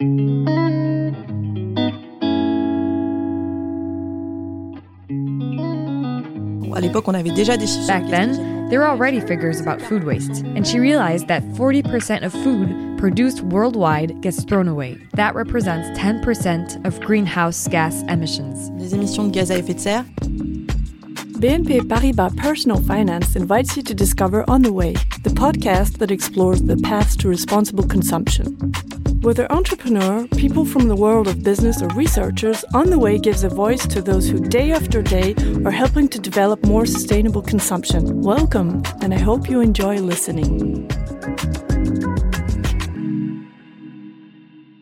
À l'époque, on avait déjà des chiffres. Back then, there were already figures about food waste, and she realized that 40% of food produced worldwide gets thrown away. That represents 10% of greenhouse gas emissions. Les émissions de gaz à effet de serre. BNP Paribas Personal Finance invites you to discover On the Way, the podcast that explores the paths to responsible consumption. Whether entrepreneur, people from the world of business, or researchers, On the Way gives a voice to those who day after day are helping to develop more sustainable consumption. Welcome, and I hope you enjoy listening.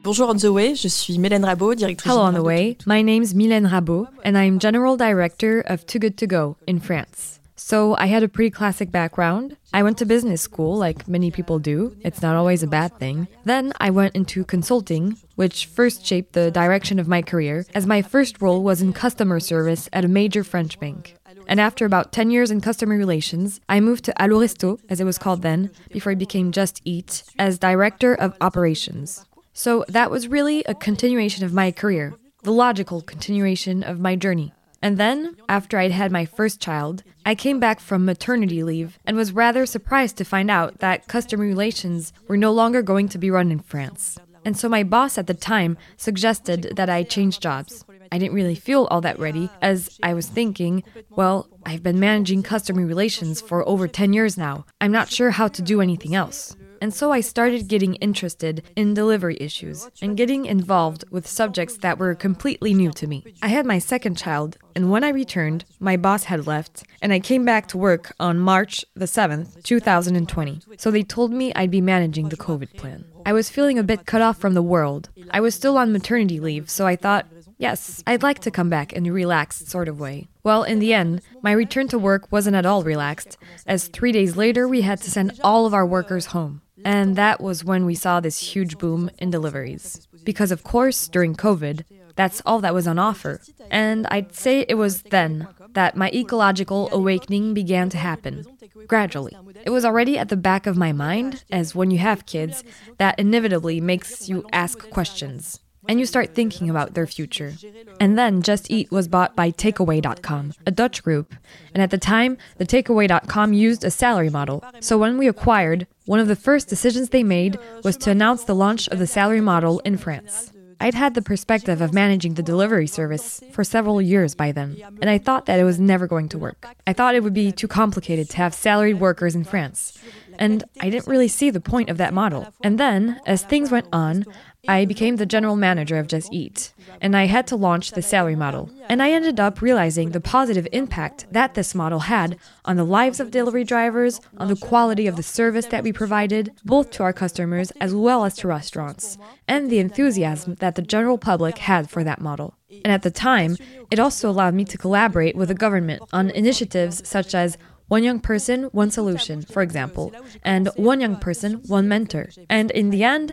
Bonjour On the Way, je suis Méleyne Rabot, directrice Hello On the Way, my name's Méleyne Rabot, and I'm General Director of Too Good To Go in France. So I had a pretty classic background. I went to business school, like many people do. It's not always a bad thing. Then I went into consulting, which first shaped the direction of my career, as my first role was in customer service at a major French bank. And after about 10 years in customer relations, I moved to Allo Resto, as it was called then, before it became Just Eat, as director of operations. So that was really a continuation of my career, the logical continuation of my journey. And then, after I'd had my first child, I came back from maternity leave and was rather surprised to find out that customer relations were no longer going to be run in France. And so my boss at the time suggested that I change jobs. I didn't really feel all that ready, as I was thinking, well, I've been managing customer relations for over 10 years now. I'm not sure how to do anything else. And so I started getting interested in delivery issues and getting involved with subjects that were completely new to me. I had my second child, and when I returned, my boss had left, and I came back to work on March the 7th, 2020. So they told me I'd be managing the COVID plan. I was feeling a bit cut off from the world. I was still on maternity leave, so I thought, Yes, I'd like to come back in a relaxed sort of way. Well, in the end, my return to work wasn't at all relaxed, as three days later we had to send all of our workers home. And that was when we saw this huge boom in deliveries. Because, of course, during COVID, that's all that was on offer. And I'd say it was then that my ecological awakening began to happen. Gradually. It was already at the back of my mind, as when you have kids, that inevitably makes you ask questions and you start thinking about their future. And then Just Eat was bought by Takeaway.com, a Dutch group, and at the time, the Takeaway.com used a salary model. So when we acquired, one of the first decisions they made was to announce the launch of the salary model in France. I'd had the perspective of managing the delivery service for several years by then, and I thought that it was never going to work. I thought it would be too complicated to have salaried workers in France, and I didn't really see the point of that model. And then, as things went on, I became the general manager of Just Eat, and I had to launch the salary model. And I ended up realizing the positive impact that this model had on the lives of delivery drivers, on the quality of the service that we provided, both to our customers as well as to restaurants, and the enthusiasm that the general public had for that model. And at the time, it also allowed me to collaborate with the government on initiatives such as one young person, one solution, for example, and one young person, one mentor. And in the end,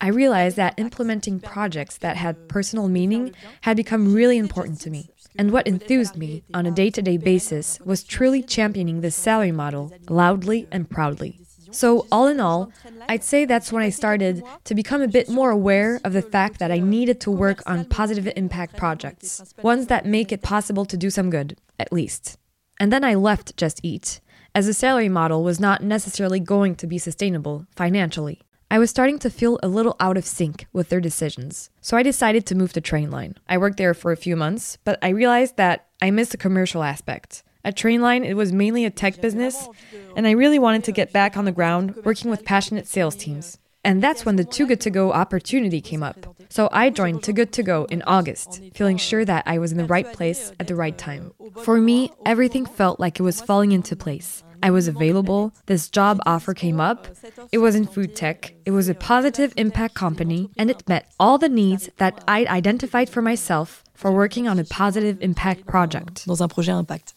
I realized that implementing projects that had personal meaning had become really important to me. And what enthused me on a day to day basis was truly championing this salary model loudly and proudly. So, all in all, I'd say that's when I started to become a bit more aware of the fact that I needed to work on positive impact projects, ones that make it possible to do some good, at least. And then I left Just Eat, as the salary model was not necessarily going to be sustainable financially. I was starting to feel a little out of sync with their decisions, so I decided to move to Trainline. I worked there for a few months, but I realized that I missed the commercial aspect. At Trainline, it was mainly a tech business, and I really wanted to get back on the ground working with passionate sales teams. And that's when the Too Good To Go opportunity came up. So I joined Too Good To Go in August, feeling sure that I was in the right place at the right time. For me, everything felt like it was falling into place. I was available. This job offer came up. It was in food tech. It was a positive impact company, and it met all the needs that I'd identified for myself for working on a positive impact project. Dans un projet impact.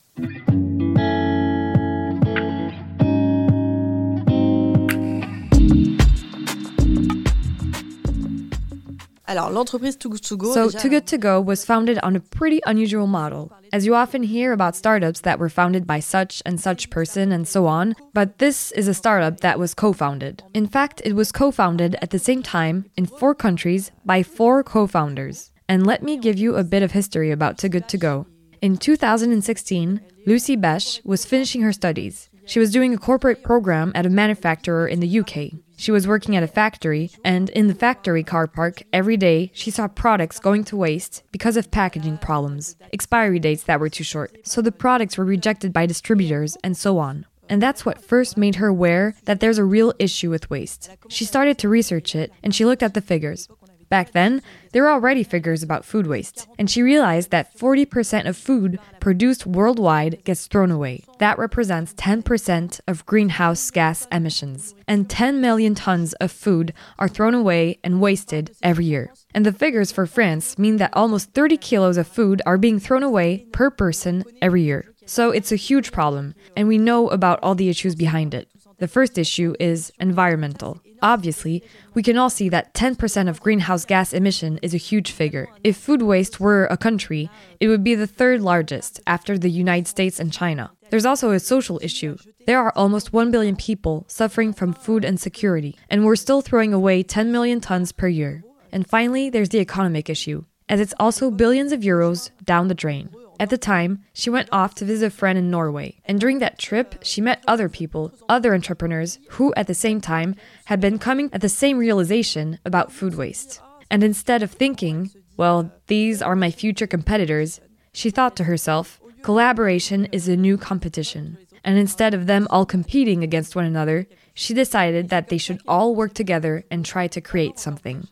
Alors, l'entreprise Too Good To Go. So, déjà, Too Good euh, To Go was founded on a pretty unusual model. As you often hear about startups that were founded by such and such person and so on, but this is a startup that was co founded. In fact, it was co founded at the same time in four countries by four co founders. And let me give you a bit of history about Too Good To Go. In 2016, Lucie Basch was finishing her studies. She was doing a corporate program at a manufacturer in the UK. She was working at a factory, and in the factory car park, every day she saw products going to waste because of packaging problems, expiry dates that were too short. So the products were rejected by distributors, and so on. And that's what first made her aware that there's a real issue with waste. She started to research it, and she looked at the figures. Back then, there were already figures about food waste, and she realized that 40% of food produced worldwide gets thrown away. That represents 10% of greenhouse gas emissions, and 10 million tons of food are thrown away and wasted every year. And the figures for France mean that almost 30 kilos of food are being thrown away per person every year. So it's a huge problem, and we know about all the issues behind it. The first issue is environmental. Obviously, we can all see that 10% of greenhouse gas emission is a huge figure. If food waste were a country, it would be the third largest after the United States and China. There's also a social issue. There are almost 1 billion people suffering from food insecurity, and we're still throwing away 10 million tons per year. And finally, there's the economic issue, as it's also billions of euros down the drain. At the time, she went off to visit a friend in Norway, and during that trip, she met other people, other entrepreneurs, who at the same time had been coming at the same realization about food waste. And instead of thinking, well, these are my future competitors, she thought to herself, collaboration is a new competition. And instead of them all competing against one another, she decided that they should all work together and try to create something.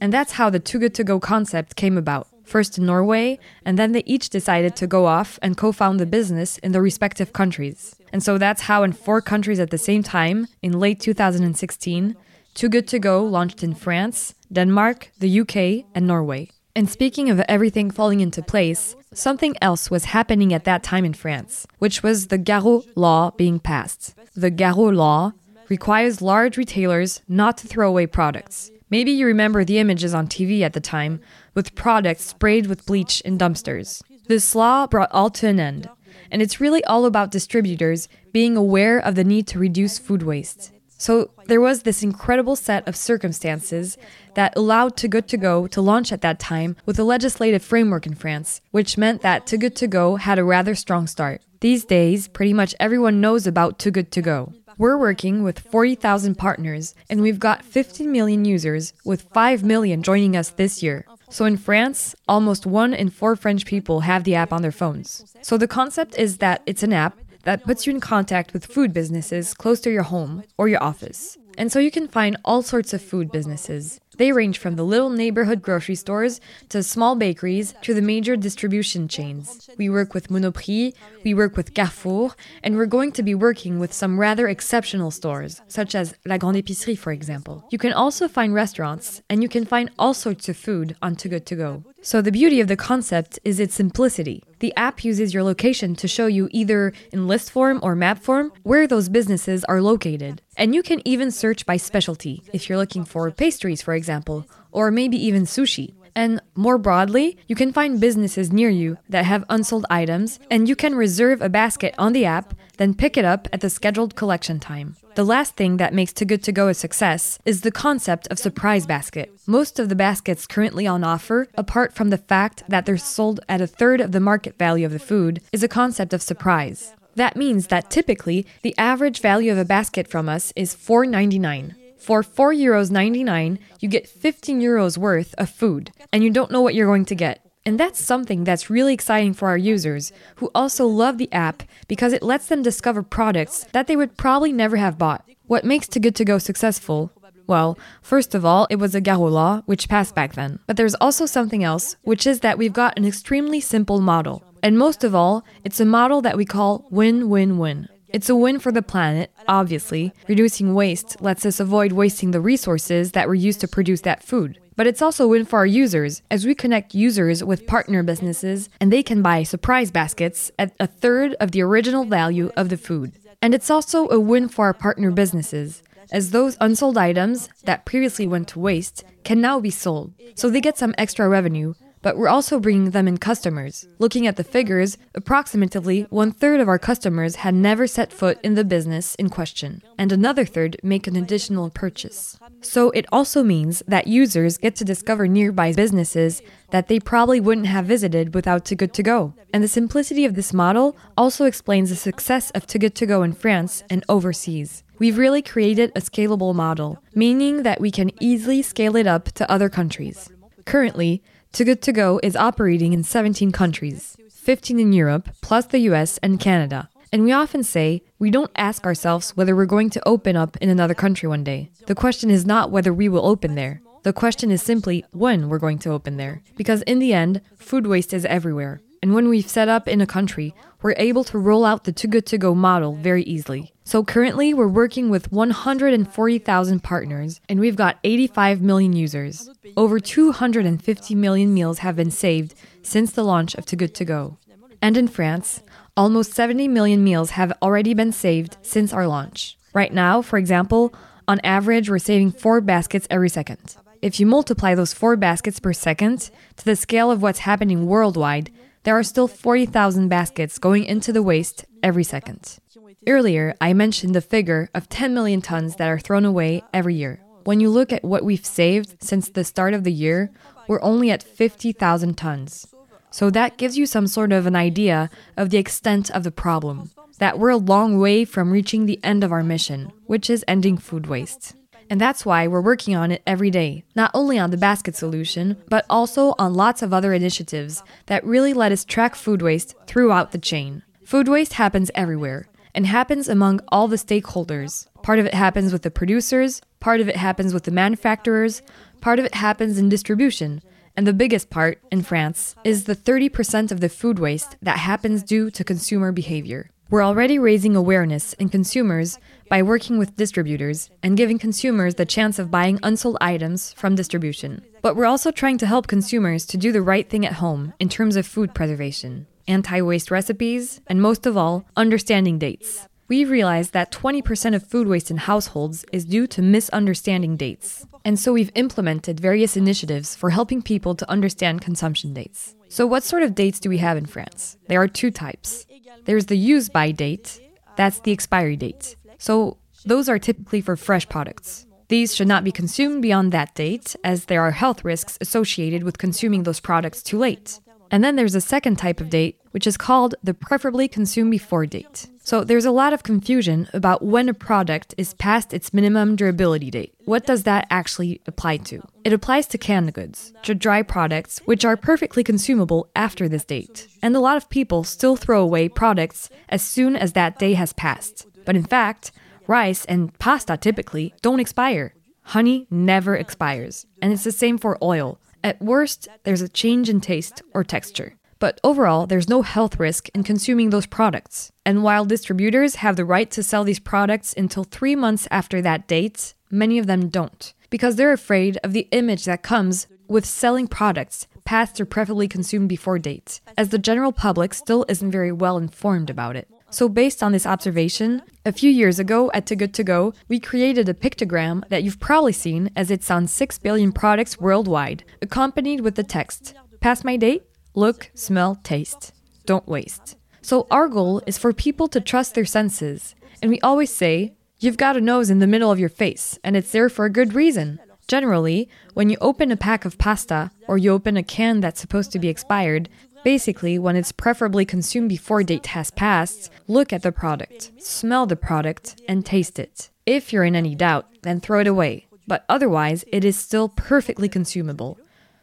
And that's how the Too Good To Go concept came about first in Norway, and then they each decided to go off and co found the business in their respective countries. And so that's how, in four countries at the same time, in late 2016, Too Good To Go launched in France, Denmark, the UK, and Norway. And speaking of everything falling into place, something else was happening at that time in France, which was the Garot law being passed. The Garot law requires large retailers not to throw away products. Maybe you remember the images on TV at the time with products sprayed with bleach in dumpsters. This law brought all to an end, and it's really all about distributors being aware of the need to reduce food waste. So there was this incredible set of circumstances that allowed Too Good To Go to launch at that time with a legislative framework in France, which meant that Too Good To Go had a rather strong start. These days, pretty much everyone knows about Too Good To Go. We're working with 40,000 partners, and we've got 15 million users, with 5 million joining us this year. So in France, almost one in four French people have the app on their phones. So the concept is that it's an app that puts you in contact with food businesses close to your home or your office. And so you can find all sorts of food businesses. They range from the little neighborhood grocery stores to small bakeries to the major distribution chains. We work with Monoprix, we work with Carrefour, and we're going to be working with some rather exceptional stores, such as La Grande Épicerie, for example. You can also find restaurants, and you can find all sorts of food on Too Good To Go. So the beauty of the concept is its simplicity. The app uses your location to show you either in list form or map form where those businesses are located. And you can even search by specialty if you're looking for pastries, for example, or maybe even sushi. And more broadly, you can find businesses near you that have unsold items, and you can reserve a basket on the app, then pick it up at the scheduled collection time. The last thing that makes Too Good To Go a success is the concept of surprise basket. Most of the baskets currently on offer, apart from the fact that they're sold at a third of the market value of the food, is a concept of surprise. That means that typically the average value of a basket from us is 4.99. For 4 euros 99, you get 15 euros worth of food, and you don't know what you're going to get. And that's something that's really exciting for our users, who also love the app because it lets them discover products that they would probably never have bought. What makes Too Good To Go successful? Well, first of all, it was a Garot law, which passed back then. But there's also something else, which is that we've got an extremely simple model. And most of all, it's a model that we call win win win. It's a win for the planet, obviously. Reducing waste lets us avoid wasting the resources that were used to produce that food. But it's also a win for our users, as we connect users with partner businesses and they can buy surprise baskets at a third of the original value of the food. And it's also a win for our partner businesses, as those unsold items that previously went to waste can now be sold. So they get some extra revenue, but we're also bringing them in customers. Looking at the figures, approximately one third of our customers had never set foot in the business in question, and another third make an additional purchase. So it also means that users get to discover nearby businesses that they probably wouldn't have visited without Too Good To Go. And the simplicity of this model also explains the success of Too Good To Go in France and overseas. We've really created a scalable model, meaning that we can easily scale it up to other countries. Currently, Too Good To Go is operating in 17 countries, 15 in Europe, plus the US and Canada. And we often say we don't ask ourselves whether we're going to open up in another country one day. The question is not whether we will open there. The question is simply when we're going to open there. Because in the end, food waste is everywhere. And when we've set up in a country, we're able to roll out the Too Good To Go model very easily. So currently, we're working with 140,000 partners, and we've got 85 million users. Over 250 million meals have been saved since the launch of Too Good To Go. And in France, almost 70 million meals have already been saved since our launch. Right now, for example, on average, we're saving four baskets every second. If you multiply those four baskets per second to the scale of what's happening worldwide, there are still 40,000 baskets going into the waste every second. Earlier, I mentioned the figure of 10 million tons that are thrown away every year. When you look at what we've saved since the start of the year, we're only at 50,000 tons. So that gives you some sort of an idea of the extent of the problem. That we're a long way from reaching the end of our mission, which is ending food waste. And that's why we're working on it every day, not only on the basket solution, but also on lots of other initiatives that really let us track food waste throughout the chain. Food waste happens everywhere and happens among all the stakeholders. Part of it happens with the producers, part of it happens with the manufacturers, part of it happens in distribution. And the biggest part, in France, is the 30% of the food waste that happens due to consumer behavior. We're already raising awareness in consumers by working with distributors and giving consumers the chance of buying unsold items from distribution. But we're also trying to help consumers to do the right thing at home in terms of food preservation, anti waste recipes, and most of all, understanding dates. We've realized that 20% of food waste in households is due to misunderstanding dates. And so we've implemented various initiatives for helping people to understand consumption dates. So, what sort of dates do we have in France? There are two types. There's the use by date, that's the expiry date. So, those are typically for fresh products. These should not be consumed beyond that date, as there are health risks associated with consuming those products too late. And then there's a second type of date, which is called the preferably consume before date. So there's a lot of confusion about when a product is past its minimum durability date. What does that actually apply to? It applies to canned goods, to dry products, which are perfectly consumable after this date. And a lot of people still throw away products as soon as that day has passed. But in fact, rice and pasta typically don't expire. Honey never expires. And it's the same for oil. At worst, there's a change in taste or texture. But overall, there's no health risk in consuming those products. And while distributors have the right to sell these products until three months after that date, many of them don't, because they're afraid of the image that comes with selling products past or preferably consumed before date, as the general public still isn't very well informed about it. So, based on this observation, a few years ago at Too Good To Go, we created a pictogram that you've probably seen as it's on 6 billion products worldwide, accompanied with the text Pass my date? Look, smell, taste. Don't waste. So, our goal is for people to trust their senses. And we always say, You've got a nose in the middle of your face, and it's there for a good reason. Generally, when you open a pack of pasta or you open a can that's supposed to be expired, Basically, when it's preferably consumed before date has passed, look at the product, smell the product, and taste it. If you're in any doubt, then throw it away. But otherwise, it is still perfectly consumable.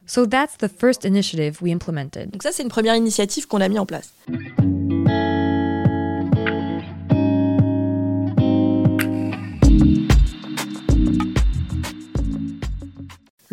So that's the first initiative we implemented. Donc ça, c'est une première initiative qu'on a mis en place.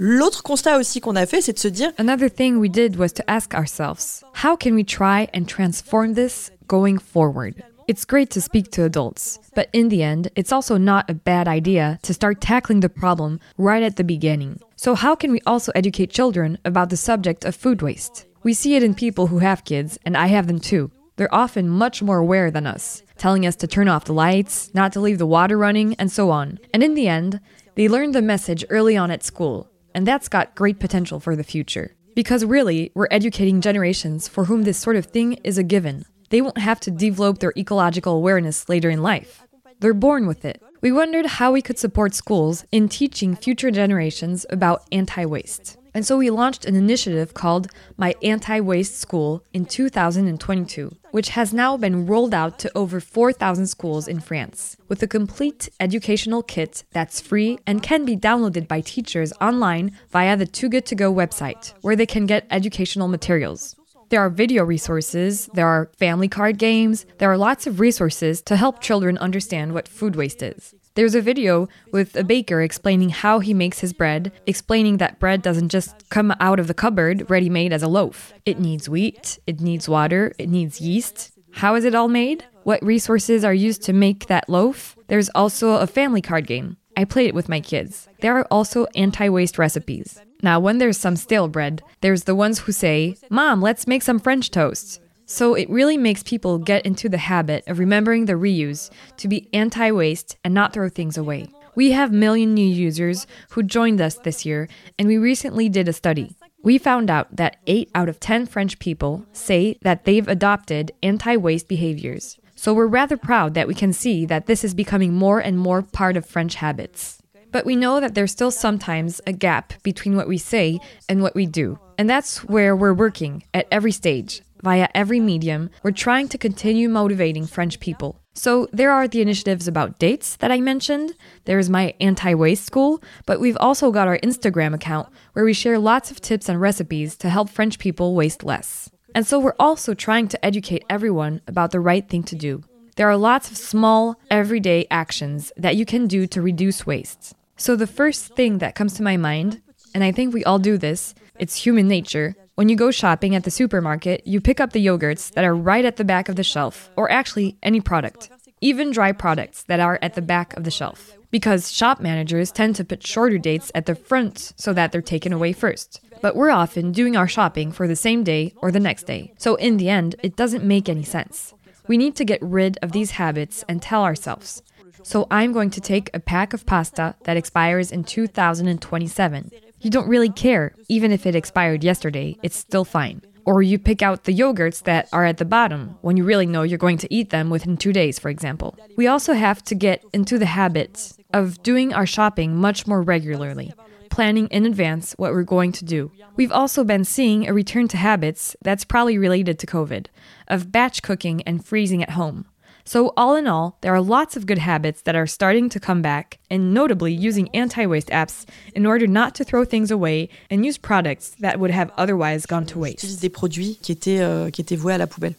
L'autre constat aussi qu'on a fait, c'est de se dire Another thing we did was to ask ourselves, how can we try and transform this going forward? It's great to speak to adults, but in the end, it's also not a bad idea to start tackling the problem right at the beginning. So, how can we also educate children about the subject of food waste? We see it in people who have kids, and I have them too. they're often much more aware than us, telling us to turn off the lights, not to leave the water running, and so on. And in the end, they learned the message early on at school, and that's got great potential for the future. Because really, we're educating generations for whom this sort of thing is a given. They won't have to develop their ecological awareness later in life. They're born with it. We wondered how we could support schools in teaching future generations about anti waste. And so we launched an initiative called My Anti Waste School in 2022, which has now been rolled out to over 4,000 schools in France, with a complete educational kit that's free and can be downloaded by teachers online via the Too Good To Go website, where they can get educational materials. There are video resources, there are family card games, there are lots of resources to help children understand what food waste is. There's a video with a baker explaining how he makes his bread, explaining that bread doesn't just come out of the cupboard ready made as a loaf. It needs wheat, it needs water, it needs yeast. How is it all made? What resources are used to make that loaf? There's also a family card game. I played it with my kids. There are also anti waste recipes. Now, when there's some stale bread, there's the ones who say, Mom, let's make some French toast. So it really makes people get into the habit of remembering the reuse to be anti waste and not throw things away. We have million new users who joined us this year, and we recently did a study. We found out that 8 out of 10 French people say that they've adopted anti waste behaviors. So we're rather proud that we can see that this is becoming more and more part of French habits. But we know that there's still sometimes a gap between what we say and what we do. And that's where we're working at every stage via every medium, we're trying to continue motivating French people. So there are the initiatives about dates that I mentioned. There's my anti waste school, but we've also got our Instagram account where we share lots of tips and recipes to help French people waste less. And so we're also trying to educate everyone about the right thing to do. There are lots of small, everyday actions that you can do to reduce waste. So the first thing that comes to my mind, and I think we all do this, it's human nature, when you go shopping at the supermarket, you pick up the yogurts that are right at the back of the shelf, or actually any product, even dry products that are at the back of the shelf. Because shop managers tend to put shorter dates at the front so that they're taken away first. But we're often doing our shopping for the same day or the next day. So in the end, it doesn't make any sense. We need to get rid of these habits and tell ourselves. So I'm going to take a pack of pasta that expires in 2027 you don't really care. Even if it expired yesterday, it's still fine. Or you pick out the yogurts that are at the bottom when you really know you're going to eat them within two days, for example. We also have to get into the habit of doing our shopping much more regularly, planning in advance what we're going to do. We've also been seeing a return to habits that's probably related to COVID, of batch cooking and freezing at home. So, all in all, there are lots of good habits that are starting to come back, and notably using anti waste apps in order not to throw things away and use products that would have otherwise gone to waste. Des produits qui étaient, euh, qui étaient voués à la poubelle.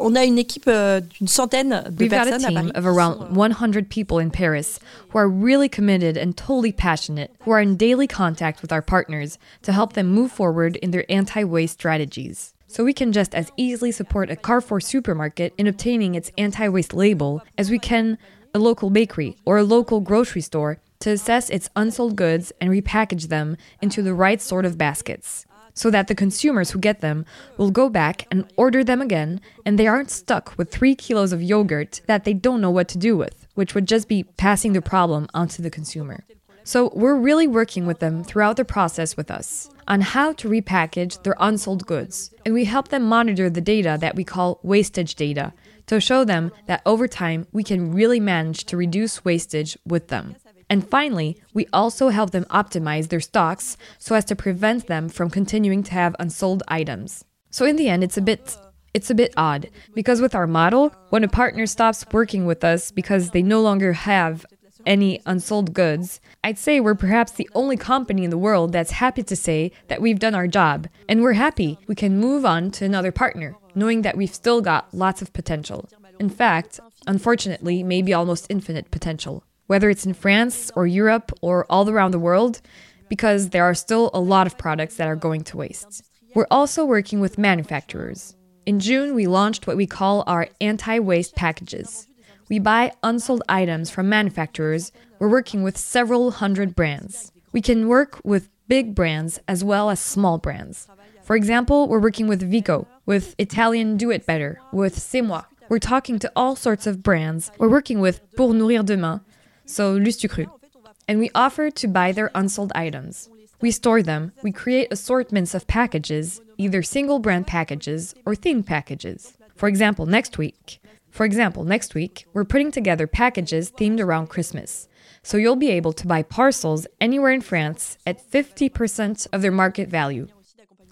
On a une équipe euh, d'une centaine de We've personnes got a team of around euh, 100 people in Paris who are really committed and totally passionate, who are in daily contact with our partners to help them move forward in their anti waste strategies. So we can just as easily support a Carrefour supermarket in obtaining its anti waste label as we can a local bakery or a local grocery store to assess its unsold goods and repackage them into the right sort of baskets so that the consumers who get them will go back and order them again and they aren't stuck with three kilos of yogurt that they don't know what to do with, which would just be passing the problem onto the consumer. So we're really working with them throughout the process with us on how to repackage their unsold goods. And we help them monitor the data that we call wastage data to show them that over time we can really manage to reduce wastage with them. And finally, we also help them optimize their stocks so as to prevent them from continuing to have unsold items. So in the end, it's a bit it's a bit odd because with our model, when a partner stops working with us because they no longer have any unsold goods, I'd say we're perhaps the only company in the world that's happy to say that we've done our job and we're happy we can move on to another partner, knowing that we've still got lots of potential. In fact, unfortunately, maybe almost infinite potential whether it's in France or Europe or all around the world, because there are still a lot of products that are going to waste. We're also working with manufacturers. In June, we launched what we call our anti waste packages. We buy unsold items from manufacturers. We're working with several hundred brands. We can work with big brands as well as small brands. For example, we're working with Vico, with Italian Do It Better, with C'est Moi. We're talking to all sorts of brands. We're working with Pour Nourrir Demain, so Lustucru. And we offer to buy their unsold items. We store them, we create assortments of packages, either single brand packages or themed packages. For example, next week, for example, next week, we're putting together packages themed around Christmas. So you'll be able to buy parcels anywhere in France at 50% of their market value.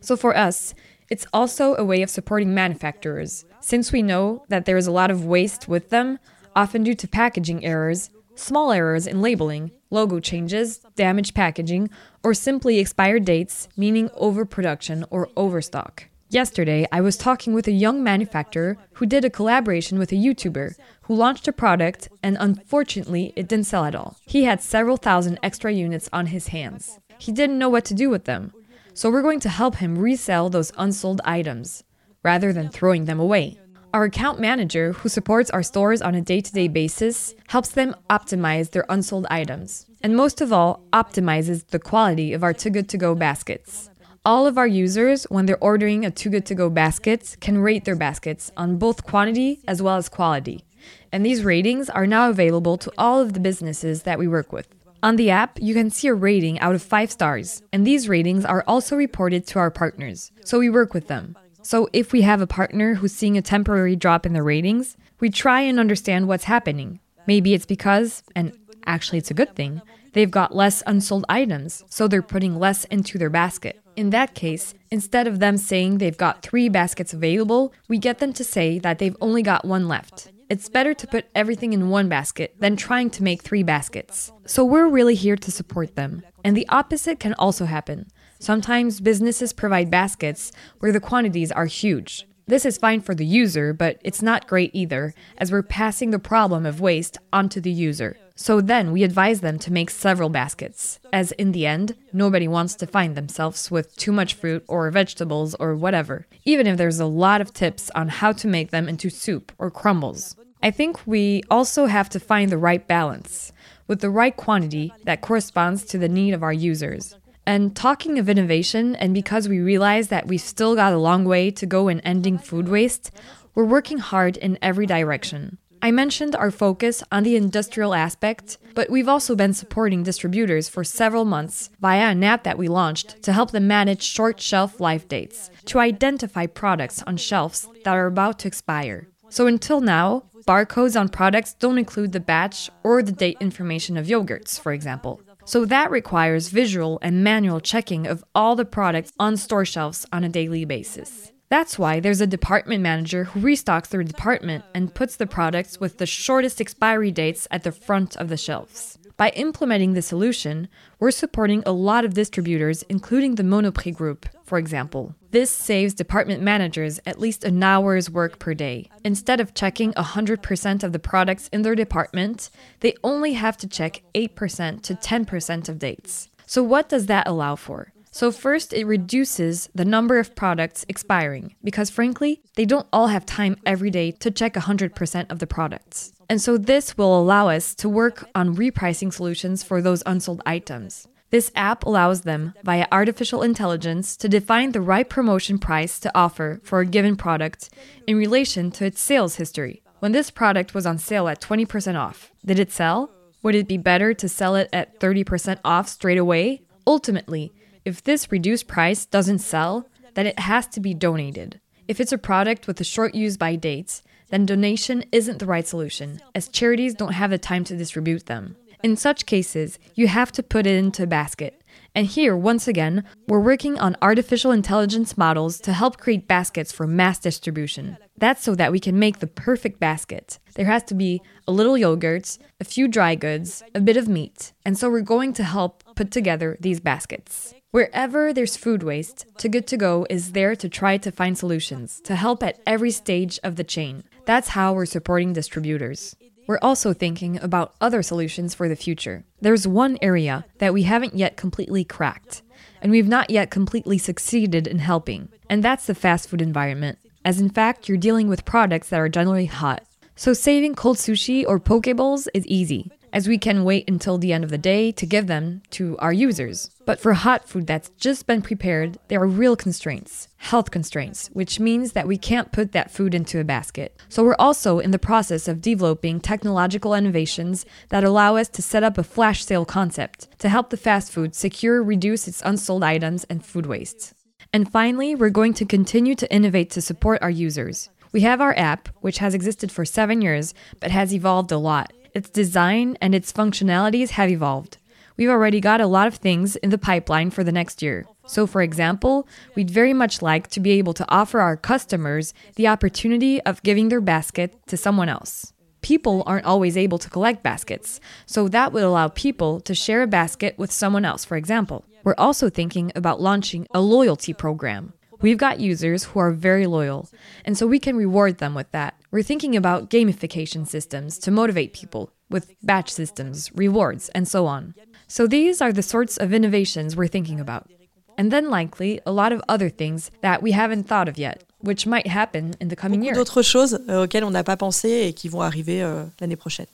So for us, it's also a way of supporting manufacturers, since we know that there is a lot of waste with them, often due to packaging errors, small errors in labeling, logo changes, damaged packaging, or simply expired dates, meaning overproduction or overstock. Yesterday, I was talking with a young manufacturer who did a collaboration with a YouTuber who launched a product and unfortunately it didn't sell at all. He had several thousand extra units on his hands. He didn't know what to do with them. So we're going to help him resell those unsold items rather than throwing them away. Our account manager, who supports our stores on a day to day basis, helps them optimize their unsold items. And most of all, optimizes the quality of our Too Good To Go baskets. All of our users, when they're ordering a Too Good To Go basket, can rate their baskets on both quantity as well as quality. And these ratings are now available to all of the businesses that we work with. On the app, you can see a rating out of 5 stars, and these ratings are also reported to our partners, so we work with them. So if we have a partner who's seeing a temporary drop in the ratings, we try and understand what's happening. Maybe it's because, and actually it's a good thing, they've got less unsold items, so they're putting less into their basket. In that case, instead of them saying they've got three baskets available, we get them to say that they've only got one left. It's better to put everything in one basket than trying to make three baskets. So we're really here to support them. And the opposite can also happen. Sometimes businesses provide baskets where the quantities are huge. This is fine for the user, but it's not great either, as we're passing the problem of waste onto the user. So then we advise them to make several baskets, as in the end, nobody wants to find themselves with too much fruit or vegetables or whatever, even if there's a lot of tips on how to make them into soup or crumbles. I think we also have to find the right balance, with the right quantity that corresponds to the need of our users. And talking of innovation, and because we realize that we've still got a long way to go in ending food waste, we're working hard in every direction. I mentioned our focus on the industrial aspect, but we've also been supporting distributors for several months via an app that we launched to help them manage short shelf life dates, to identify products on shelves that are about to expire. So until now, barcodes on products don't include the batch or the date information of yogurts, for example. So that requires visual and manual checking of all the products on store shelves on a daily basis. That's why there's a department manager who restocks their department and puts the products with the shortest expiry dates at the front of the shelves. By implementing the solution, we're supporting a lot of distributors, including the Monoprix Group, for example. This saves department managers at least an hour's work per day. Instead of checking 100% of the products in their department, they only have to check 8% to 10% of dates. So, what does that allow for? So, first, it reduces the number of products expiring because, frankly, they don't all have time every day to check 100% of the products. And so, this will allow us to work on repricing solutions for those unsold items. This app allows them, via artificial intelligence, to define the right promotion price to offer for a given product in relation to its sales history. When this product was on sale at 20% off, did it sell? Would it be better to sell it at 30% off straight away? Ultimately, if this reduced price doesn't sell, then it has to be donated. If it's a product with a short use by date, then donation isn't the right solution, as charities don't have the time to distribute them. In such cases, you have to put it into a basket. And here, once again, we're working on artificial intelligence models to help create baskets for mass distribution. That's so that we can make the perfect basket. There has to be a little yogurt, a few dry goods, a bit of meat, and so we're going to help put together these baskets. Wherever there's food waste, Too Good To Go is there to try to find solutions, to help at every stage of the chain. That's how we're supporting distributors. We're also thinking about other solutions for the future. There's one area that we haven't yet completely cracked, and we've not yet completely succeeded in helping, and that's the fast food environment. As in fact, you're dealing with products that are generally hot. So saving cold sushi or poke bowls is easy, as we can wait until the end of the day to give them to our users. But for hot food that's just been prepared, there are real constraints, health constraints, which means that we can't put that food into a basket. So we're also in the process of developing technological innovations that allow us to set up a flash sale concept to help the fast food secure reduce its unsold items and food waste. And finally, we're going to continue to innovate to support our users. We have our app, which has existed for seven years, but has evolved a lot. Its design and its functionalities have evolved. We've already got a lot of things in the pipeline for the next year. So, for example, we'd very much like to be able to offer our customers the opportunity of giving their basket to someone else. People aren't always able to collect baskets, so that would allow people to share a basket with someone else, for example. We're also thinking about launching a loyalty program. We've got users who are very loyal, and so we can reward them with that. We're thinking about gamification systems to motivate people with batch systems, rewards, and so on. So these are the sorts of innovations we're thinking about. And then likely a lot of other things that we haven't thought of yet, which might happen in the coming year. D'autres choses euh, auxquelles on n'a pas pensé et qui vont arriver euh, l'année prochaine.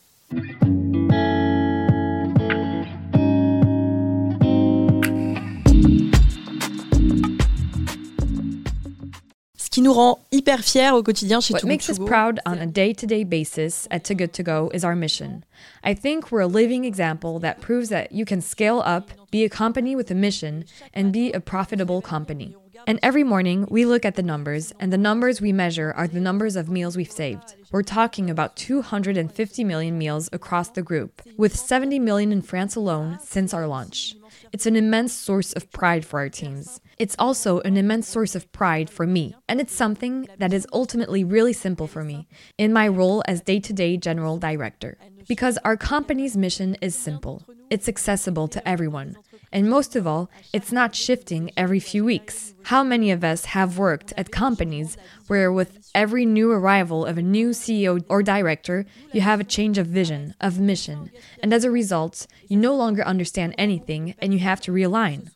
Qui nous rend hyper fiers au quotidien chez What makes us proud on a day-to-day basis at Too Good To Go is our mission. I think we're a living example that proves that you can scale up, be a company with a mission, and be a profitable company. And every morning, we look at the numbers, and the numbers we measure are the numbers of meals we've saved. We're talking about 250 million meals across the group, with 70 million in France alone since our launch. It's an immense source of pride for our teams. It's also an immense source of pride for me, and it's something that is ultimately really simple for me in my role as day to day general director. Because our company's mission is simple, it's accessible to everyone. And most of all, it's not shifting every few weeks. How many of us have worked at companies where, with every new arrival of a new CEO or director, you have a change of vision, of mission, and as a result, you no longer understand anything and you have to realign?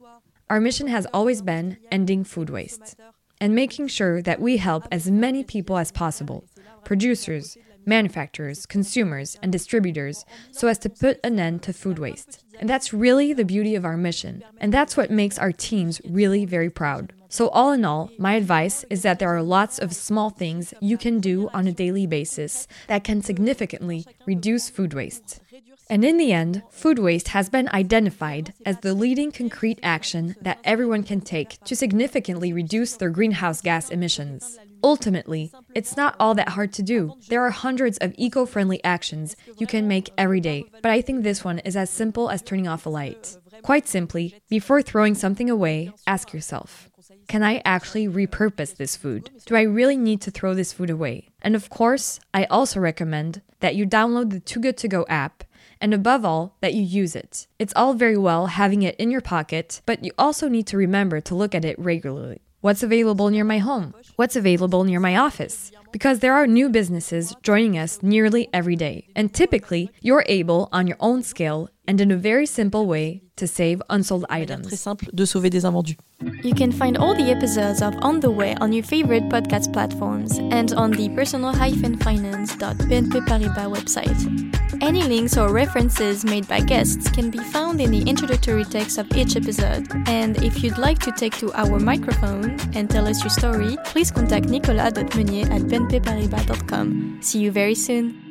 Our mission has always been ending food waste and making sure that we help as many people as possible producers, manufacturers, consumers, and distributors so as to put an end to food waste. And that's really the beauty of our mission. And that's what makes our teams really very proud. So, all in all, my advice is that there are lots of small things you can do on a daily basis that can significantly reduce food waste. And in the end, food waste has been identified as the leading concrete action that everyone can take to significantly reduce their greenhouse gas emissions. Ultimately, it's not all that hard to do. There are hundreds of eco friendly actions you can make every day, but I think this one is as simple as turning off a light. Quite simply, before throwing something away, ask yourself Can I actually repurpose this food? Do I really need to throw this food away? And of course, I also recommend that you download the Too Good To Go app and above all, that you use it. It's all very well having it in your pocket, but you also need to remember to look at it regularly. What's available near my home? What's available near my office? Because there are new businesses joining us nearly every day. And typically, you're able, on your own scale and in a very simple way, to save unsold items. Très simple de sauver des invendus. You can find all the episodes of On the Way on your favorite podcast platforms and on the personal-finance.bnp Paribas website. Any links or references made by guests can be found in the introductory text of each episode. And if you'd like to take to our microphone and tell us your story, please contact nicolas.meunier at bnpparibas.com. See you very soon!